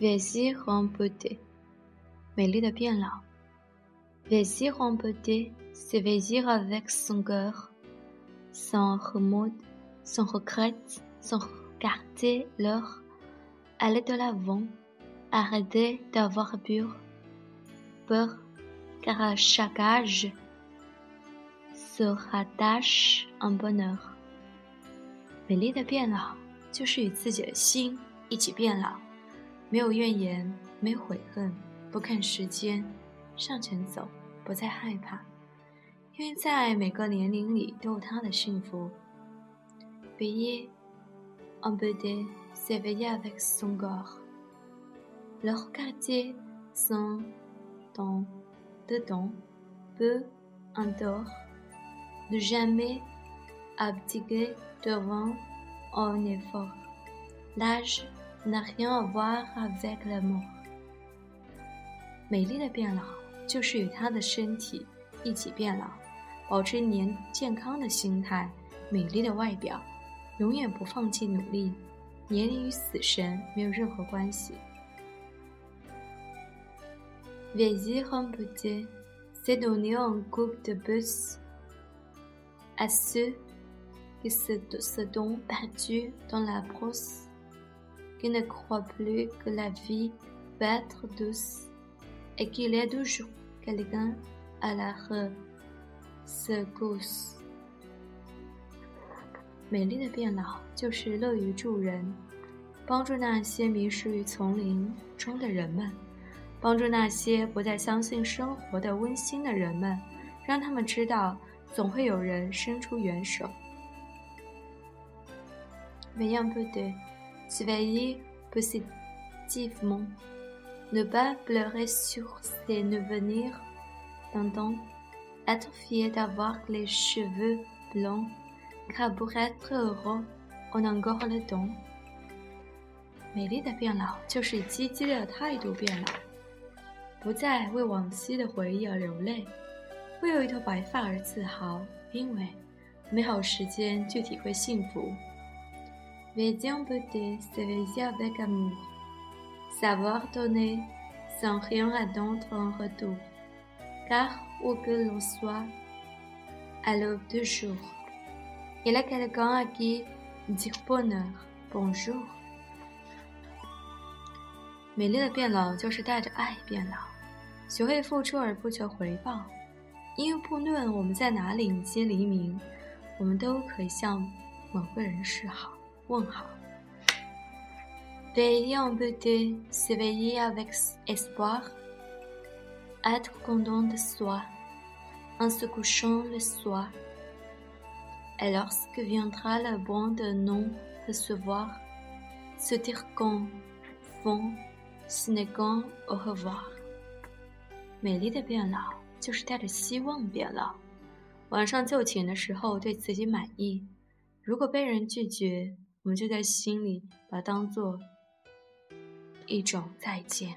vieillir en beauté，美丽的变老。vieillir en beauté, c'est vieillir avec son cœur, sans remords, sans regrets, sans garder l'heure, aller de l'avant, arrêter d'avoir peur, peur, car à chaque âge se rattache un bonheur。美丽的变老，就是与自己的心一起变老。 没有怨言，没悔恨，不看时间，向前走，不再害怕，因为在每个年龄里都有他的幸福。Veiller en beauté, c'est veiller avec son corps. Le regarder sans don, dedans, peu en dehors, ne jamais abdiquer devant un effort. L'âge n'a rien à voir avec la mort。美丽的变老，就是与她的身体一起变老，保持年健康的心态，美丽的外表，永远不放弃努力。年龄与死神没有任何关系。Vieillir en beauté, c'est donner un coup de boost à ceux qui se sont perdus dans la brousse. Qui ne croit plus que la vie peut être douce et qu'il y a toujours quelqu'un à la rescousse。美丽的变老就是乐于助人，帮助那些迷失于丛林中的人们，帮助那些不再相信生活的温馨的人们，让他们知道总会有人伸出援手。Rien peu de Surveiller positivement. Ne pas pleurer sur ses souvenirs d'antan. Être fier d'avoir les cheveux blancs. Car pour être heureux, on a encore le temps. 美丽的变老，就是积极的态度变老，不再为往昔的回忆而流泪，为有一头白发而自豪，因为美好时间去体会幸福。Veiller en beauté, c'est veiller avec amour. Savoir donner sans rien attendre en retour. Car où que l'on soit, à l'aube du jour, il y a quelqu'un à qui dire bonheur, bonjour. 美丽的变老就是带着爱变老，学会付出而不求回报。因为不论我们在哪里迎接黎明，我们都可以向某个人示好。 问好。Veiller en beauté, c'est veiller avec espoir, être content de soi, en se couchant le soir. Et lorsque viendra le bon de non recevoir, se dire qu'en fond, ce n'est qu'un au revoir. 美丽的变老，就是带着希望变老。晚上就寝的时候，对自己满意。如果被人拒绝， 我们就在心里把它当做一种再见。